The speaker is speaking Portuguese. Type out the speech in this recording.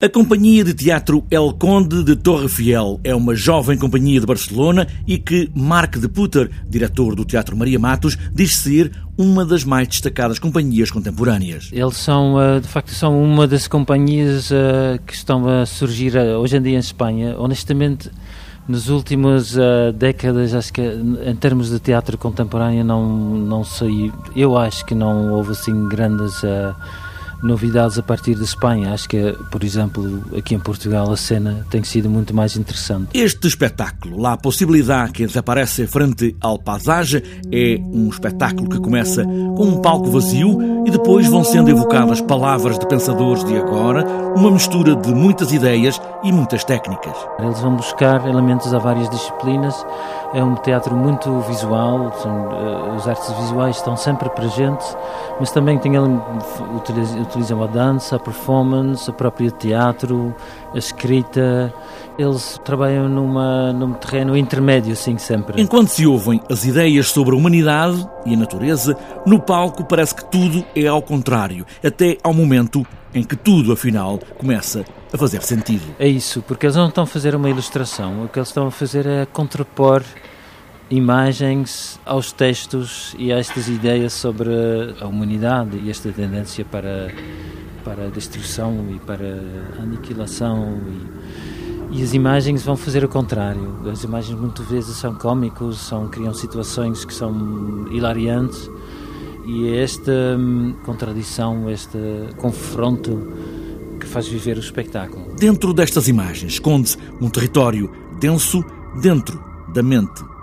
A Companhia de Teatro El Conde de Torre Fiel é uma jovem companhia de Barcelona e que Marc de Putter, diretor do Teatro Maria Matos, diz ser uma das mais destacadas companhias contemporâneas. Eles são, eh, de facto, são uma das companhias eh, que estão a surgir eh, hoje em dia em Espanha. Honestamente, nas últimas décadas, acho que em termos de teatro contemporâneo, não, não sei, eu acho que não houve assim grandes novidades a partir de Espanha. Acho que, por exemplo, aqui em Portugal a cena tem sido muito mais interessante. Este espetáculo, La Possibilidade que desaparece frente ao paisagem, é um espetáculo que começa com um palco vazio e depois vão sendo evocadas palavras de pensadores de agora, uma mistura de muitas ideias e muitas técnicas. Eles vão buscar elementos a várias disciplinas. É um teatro muito visual, uh, os artes visuais estão sempre presentes, mas também tem, utilizam a dança, a performance, a própria teatro, a escrita. Eles trabalham numa, num terreno intermédio, sim, sempre. Enquanto se ouvem as ideias sobre a humanidade e a natureza, no palco parece que tudo é ao contrário, até ao momento em que tudo, afinal, começa a fazer sentido. É isso, porque eles não estão a fazer uma ilustração, o que eles estão a fazer é contrapor imagens aos textos e a estas ideias sobre a humanidade e esta tendência para, para a destruição e para a aniquilação. E, e as imagens vão fazer o contrário. As imagens muitas vezes são cómicos, são, criam situações que são hilariantes e é esta hum, contradição, este confronto que faz viver o espetáculo. Dentro destas imagens esconde-se um território denso dentro da mente